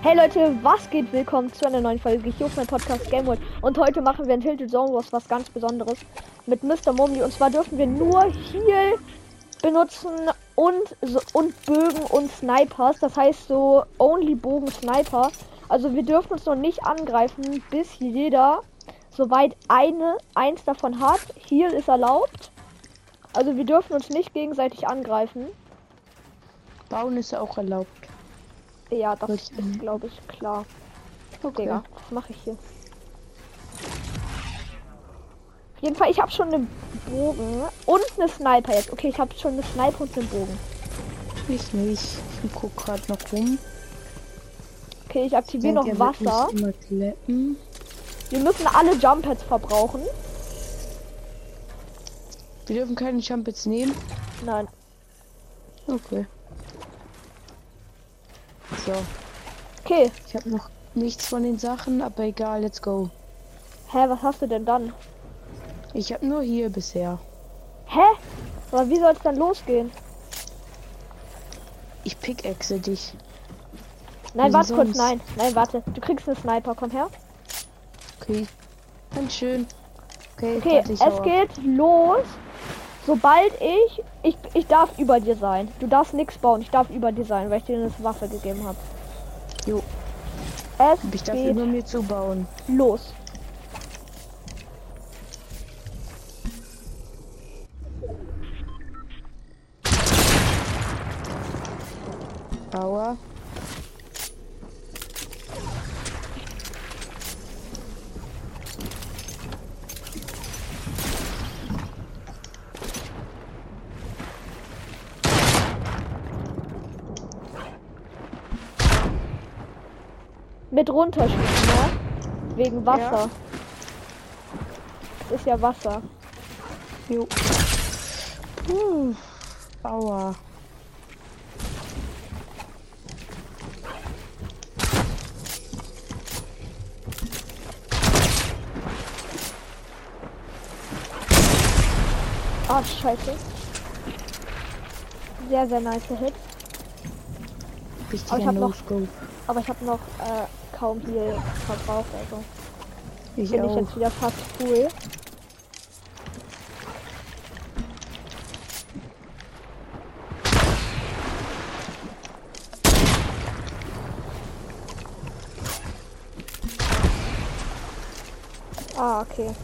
Hey Leute, was geht? Willkommen zu einer neuen Folge hier auf meinem Podcast Game World. Und heute machen wir in Tilted Zone Wars was ganz Besonderes mit Mr. Mommy. Und zwar dürfen wir nur Heal benutzen und, und Bögen und Snipers. Das heißt so only Bogen Sniper. Also wir dürfen uns noch nicht angreifen, bis jeder soweit eine eins davon hat. Heal ist erlaubt. Also wir dürfen uns nicht gegenseitig angreifen. Bauen ist auch erlaubt. Ja, das ist glaube ich klar. Okay. Digga, was mache ich hier? Auf jeden Fall, ich habe schon einen Bogen und eine Sniper jetzt. Okay, ich habe schon eine Sniper und einen Bogen. Ich nicht. Ich guck gerade noch rum. Okay, ich aktiviere noch er Wasser. Wir müssen alle Jump Pads verbrauchen. Wir dürfen keine Jumpets nehmen. Nein. Okay. So, Okay. ich habe noch nichts von den Sachen, aber egal, let's go. Hä, was hast du denn dann? Ich habe nur hier bisher. Hä? Aber wie soll es dann losgehen? Ich pickaxe dich. Nein, Wie warte kurz, nein. Nein, warte. Du kriegst einen Sniper, komm her. Okay. Ganz schön. Okay, Okay, es geht los. Sobald ich, ich. Ich darf über dir sein. Du darfst nichts bauen. Ich darf über dir sein, weil ich dir das Wasser gegeben habe. Jo, Es ich darf über mir zubauen. los. Bauer. Mit runterschießen, ne? Wegen Wasser. Das ist ja Wasser. Jo. Puh. Aua. Ah, scheiße. Sehr, sehr nice Hit. Richtiger hab noch- No-Scope. Aber ich habe noch äh, kaum hier verbraucht, also Ich bin ich jetzt wieder fast cool. Ah, okay.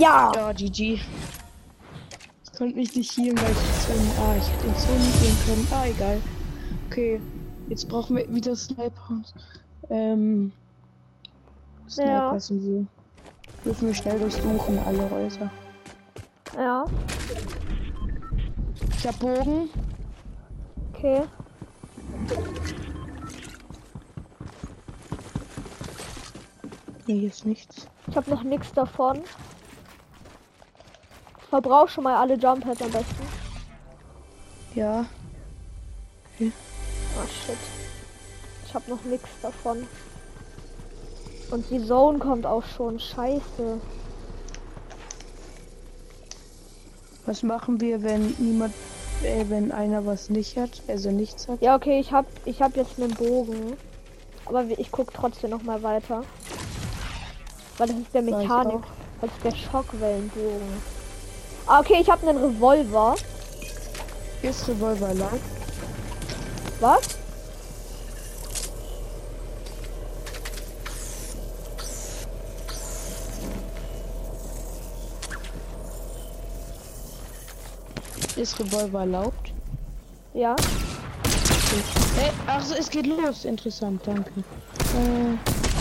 Ja! Ja, GG. Ich konnte mich nicht healen, weil ich die Zone. Ah, ich hätte den nicht healen können. Ah, egal. Okay. Jetzt brauchen wir wieder Sniper und. Ähm. Snipers und so. Dürfen wir schnell durchsuchen, alle Häuser. Ja, Ich hab Bogen. okay. Nee, hier ist nichts. Ich habe noch nichts davon. Verbrauch schon mal alle Jump Pads am besten. Ja. Oh shit. Ich habe noch nichts davon. Und die Zone kommt auch schon. Scheiße. Was machen wir, wenn niemand. Äh, wenn einer was nicht hat? Also nichts hat? Ja, okay, ich hab, ich hab jetzt einen Bogen. Aber ich guck trotzdem noch mal weiter. Weil das ist der Mechanik. Das ist der Schockwellenbogen. Ah, okay, ich habe einen Revolver. Hier ist Revolver lang. Was? Ist Revolver erlaubt? Ja. Hey, ach so, es geht los. Interessant, danke. Äh,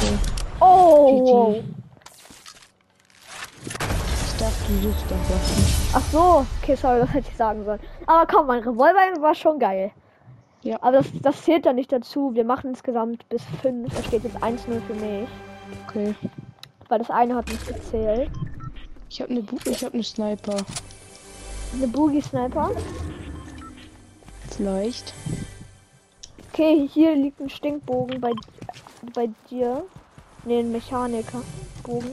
okay. Oh! GG. Suchst doch. Ach so. Okay, sorry, das hätte ich sagen sollen. Aber komm, mein Revolver war schon geil. Ja. Aber das, das zählt ja nicht dazu. Wir machen insgesamt bis 5. Da steht jetzt 1-0 für mich. Okay. Weil das eine hat nicht gezählt. Ich habe eine Bu ich habe eine Sniper. Eine Boogie Sniper. Vielleicht. Okay, hier liegt ein Stinkbogen bei bei dir? Ne, ein Mechanikerbogen.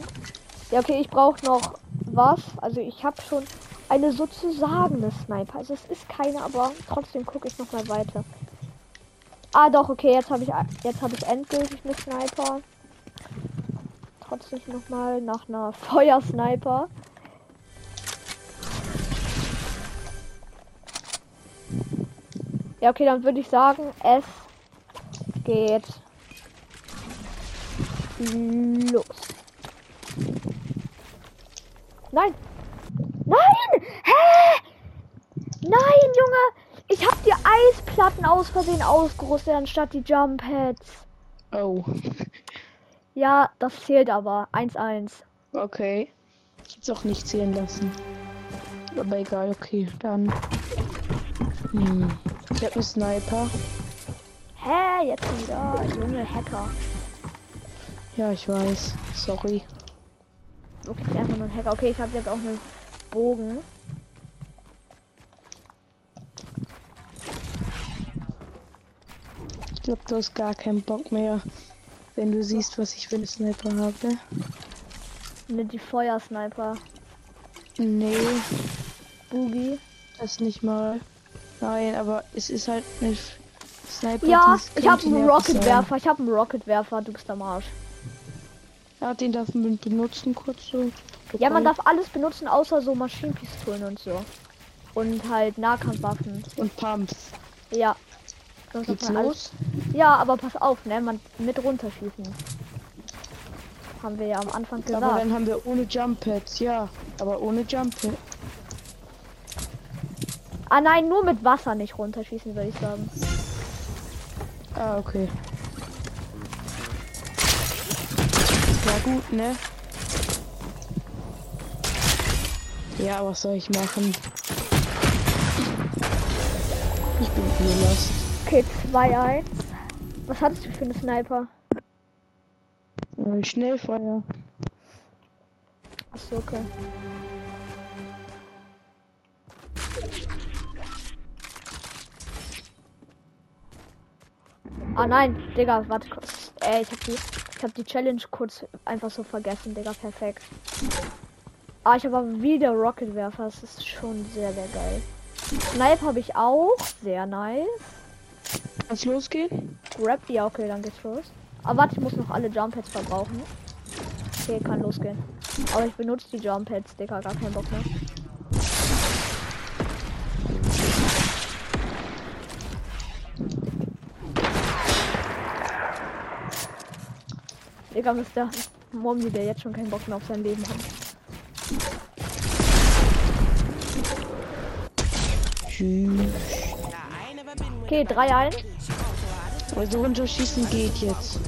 Ja, okay, ich brauche noch was. Also ich habe schon eine sozusagen eine Sniper. Also es ist keine, aber trotzdem gucke ich noch mal weiter. Ah doch, okay, jetzt habe ich jetzt habe ich endgültig eine Sniper. Trotzdem noch mal nach einer Feuersniper. Ja, okay, dann würde ich sagen, es geht los. Nein! Nein! Hä? Nein, Junge! Ich hab die Eisplatten aus Versehen ausgerüstet anstatt die Jump Pads. Oh. Ja, das zählt aber. 1-1. Okay. Ich hätte auch nicht zählen lassen. Aber egal, okay, dann. Hm. Ich hab einen Sniper. Hä, jetzt wieder. Junge Hacker. Ja, ich weiß. Sorry. Okay, einfach nur ein Hacker. Okay, ich habe jetzt auch einen Bogen. Ich glaube, du hast gar keinen Bock mehr, wenn du siehst, was ich für eine Sniper habe. Ne, die Feuersniper. Nee, Boogie. das nicht mal. Nein, aber es ist halt eine Sniper. Ja, ich habe einen. Rocketwerfer. Ich habe einen Rocketwerfer. Du bist am Arsch. Ja, den darf man benutzen, kurz so. Ja, man darf alles benutzen, außer so Maschinenpistolen und so. Und halt Nahkampfwaffen. Und Pumps. Ja. Sonst Geht's los? Ja, aber pass auf, ne? Man mit runterschießen. Haben wir ja am Anfang Aber gesagt. dann haben wir ohne Jump Pads, ja. Aber ohne Jump Pads. Ah nein, nur mit Wasser nicht runterschießen, würde ich sagen. Ah, okay. Gut, ne? Ja, was soll ich machen? Ich bin hier lost. Okay, 2-1. Was hattest du für eine Sniper? Äh, Schnellfeuer. Achso, okay. Ah nein, Digga, warte kurz. Ey, ich hab die, ich hab die Challenge kurz einfach so vergessen, Digga, perfekt. Ah, ich habe aber wieder Rocketwerfer, das ist schon sehr, sehr geil. Snipe habe ich auch, sehr nice. Kann's losgehen? Grab, ja, okay, dann geht's los. Aber warte, ich muss noch alle Jump Pads verbrauchen. Okay, kann losgehen. Aber ich benutze die Jump Pads, Digga, gar keinen Bock mehr. Digga, Mr. Mommy, der jetzt schon keinen Bock mehr auf sein Leben hat. Tschüss. Okay, 3-1. Also runterschießen geht jetzt.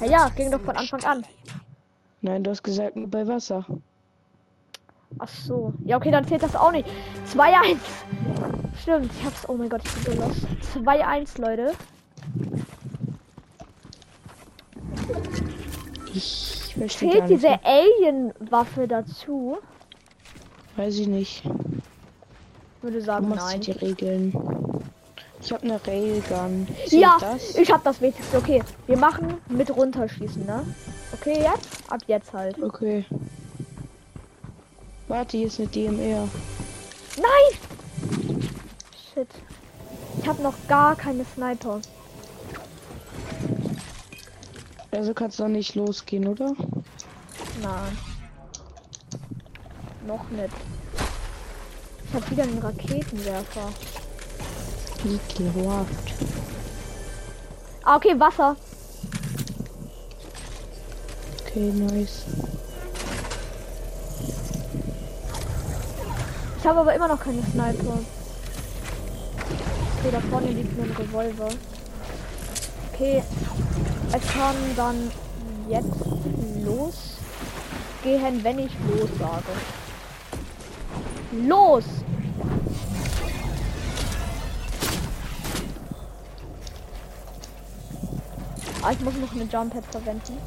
Ja, ja, ging doch von Anfang an. Nein, du hast gesagt nur bei Wasser. Ach so. Ja, okay, dann zählt das auch nicht. 2-1. Stimmt, ich hab's. Oh mein Gott, ich bin so lost. 2-1, Leute. Ich verstehe nicht. diese Alien-Waffe dazu? Weiß ich nicht. Würde Du sagen, machst nein. die Regeln. Ich habe eine Railgun. Zählt Ja, das? ich hab das Wichtigste. Okay, wir machen mit runterschießen, ne? Okay, jetzt? Ab jetzt halt. Okay. Warte, hier ist eine DMR. Nein! Shit. Ich habe noch gar keine Sniper. Also kannst du nicht losgehen, oder? Nein. Noch nicht. Ich habe wieder einen Raketenwerfer. Ekelhaft. Ah, okay, Wasser. Okay, nice. Ich habe aber immer noch keine Sniper. Okay, da vorne liegt nur ein Revolver. Okay, es kann dann jetzt losgehen, wenn ich los sage. Los! Ah, ich muss noch eine Jump Pad verwenden.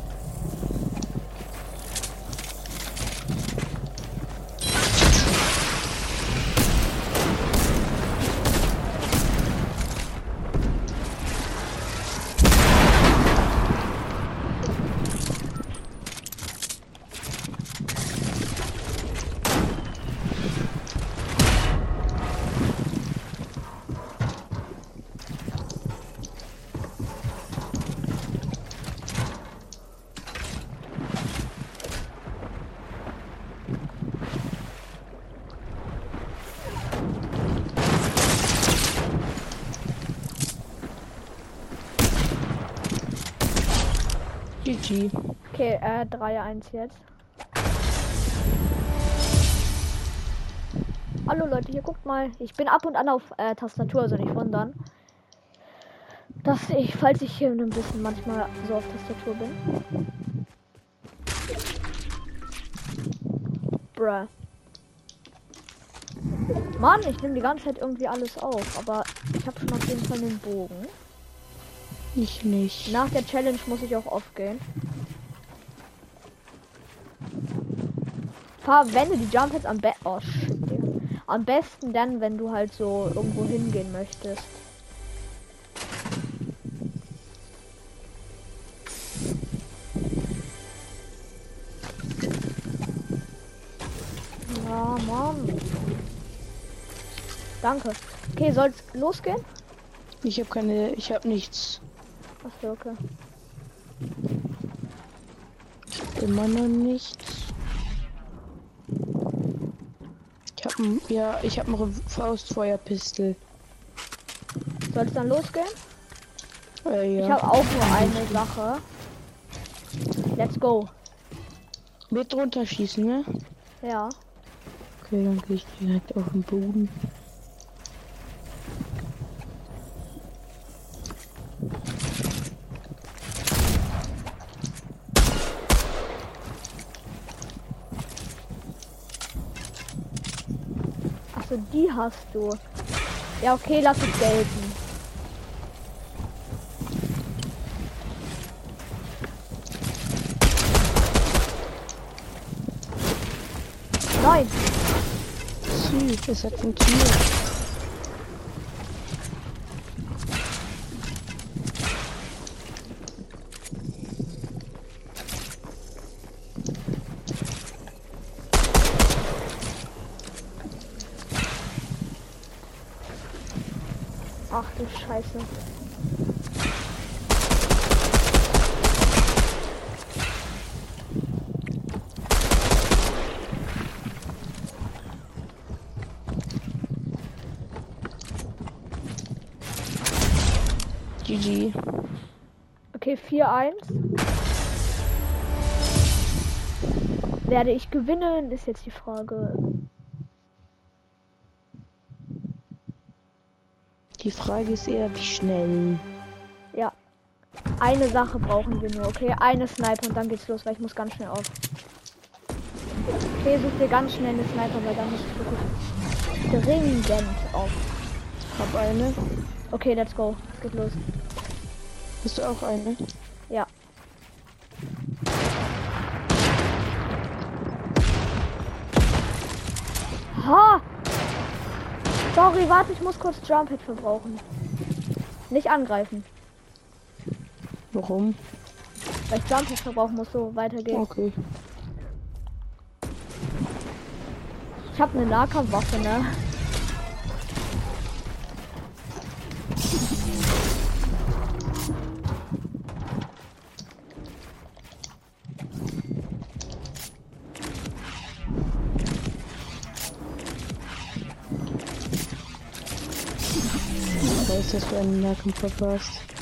GG. Okay, äh, 3-1 jetzt. Hallo Leute, hier guckt mal. Ich bin ab und an auf äh, Tastatur, also nicht wundern. Dass ich, falls ich hier ein bisschen manchmal so auf Tastatur bin. Bruh. Mann, ich nehme die ganze Zeit irgendwie alles auf, aber ich habe schon auf jeden Fall einen Bogen. Ich nicht. Nach der Challenge muss ich auch aufgehen. Verwende die Jump Hits am besten. Oh. Am besten dann, wenn du halt so irgendwo hingehen möchtest. Ja, Mann. Danke. Okay, soll's losgehen? Ich habe keine, ich habe nichts. Achso, okay. Immer noch nichts. Ich habe ja, ich habe eine Faustfeuerpistole. Soll es dann losgehen? Äh, ja. Ich habe auch nur eine Sache. Let's go. Mit drunter schießen, ne? Ja. Okay, dann gehe ich direkt auf den Boden. Achso, die hast du. Ja, okay, lass es gelten. Nein, Süß, das hat funktioniert. Ach du Scheiße. GG. Okay, 4-1. Werde ich gewinnen, ist jetzt die Frage. Die Frage ist eher, wie schnell. Ja. Eine Sache brauchen wir nur, okay? Eine Sniper und dann geht's los, weil ich muss ganz schnell auf. Okay, such dir ganz schnell eine Sniper, weil dann muss ich wirklich dringend auf. Hab eine. Okay, let's go. Es geht los. Hast du auch eine? Ja. Ha! Sorry, warte, ich muss kurz Hit verbrauchen. Nicht angreifen, Warum? weil ich Hit verbrauchen muss, so weitergehen. Okay. Ich habe eine Nahkampfwaffe, ne? Ich weiß, dass du einen Nahkampf verpasst.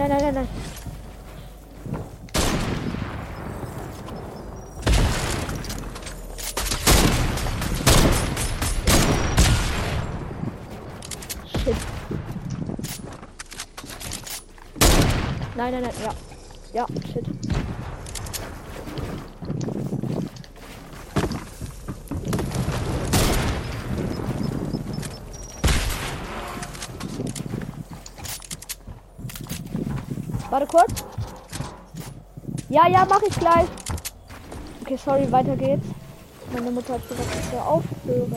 Nein, nein, nein, nein. Shit. Nein, nein, nein, ja. Ja, shit. Warte kurz. Ja, ja, mache ich gleich. Okay, sorry, weiter geht's. Meine Mutter hat gesagt, ich soll aufhören.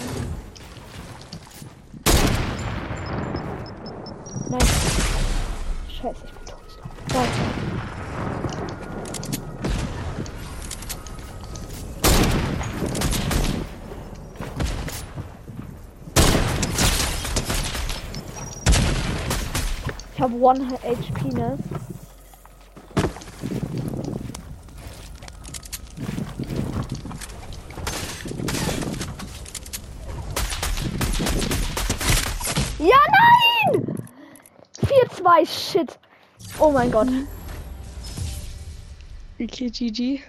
Nein. Scheiße, ich bin tot. Nein. Ich habe 1 HP, ne? 4-2, shit. Oh mein Gott. Okay, GG.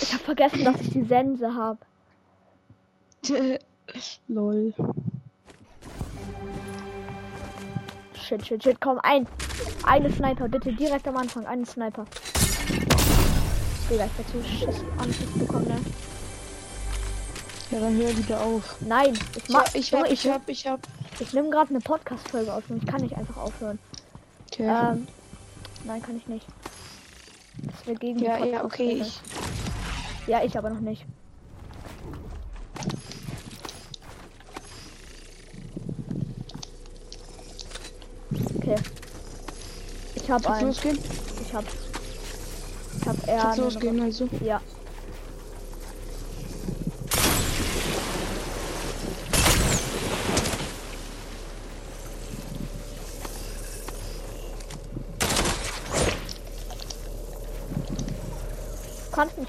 Ich habe vergessen, dass ich die Sense habe. Lol. Shit, shit, shit. Komm, ein. Eine Sniper, bitte direkt am Anfang. Eine Sniper. Digga, ich werde so Schiss Anschiss bekommen, ne? Ja, dann hör wieder auf. Nein, ich Ich mach. hab, ich hab, ich hab, ich hab. Ich nehme gerade eine Podcast-Folge auf und ich kann nicht einfach aufhören. Okay. Ähm, nein, kann ich nicht. Das wäre gegen die ja, ja, okay. Ich, Ja, ich aber noch nicht. Okay. Ich habe kannst einen. losgehen? Ich hab. Ich hab eher. Losgehen, also. Ja.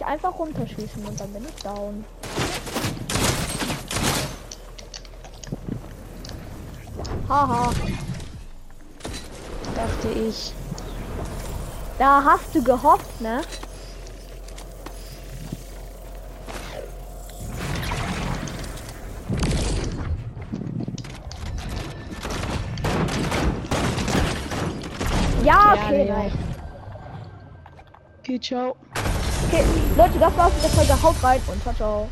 Einfach runterschießen und dann bin ich down. Haha, Dachte ich. da hast du gehofft, ne? Ja, Ja, okay, ja. nice. Okay, ciao. Okay, Leute, das war's mit der Folge. Haut rein und ciao, ciao.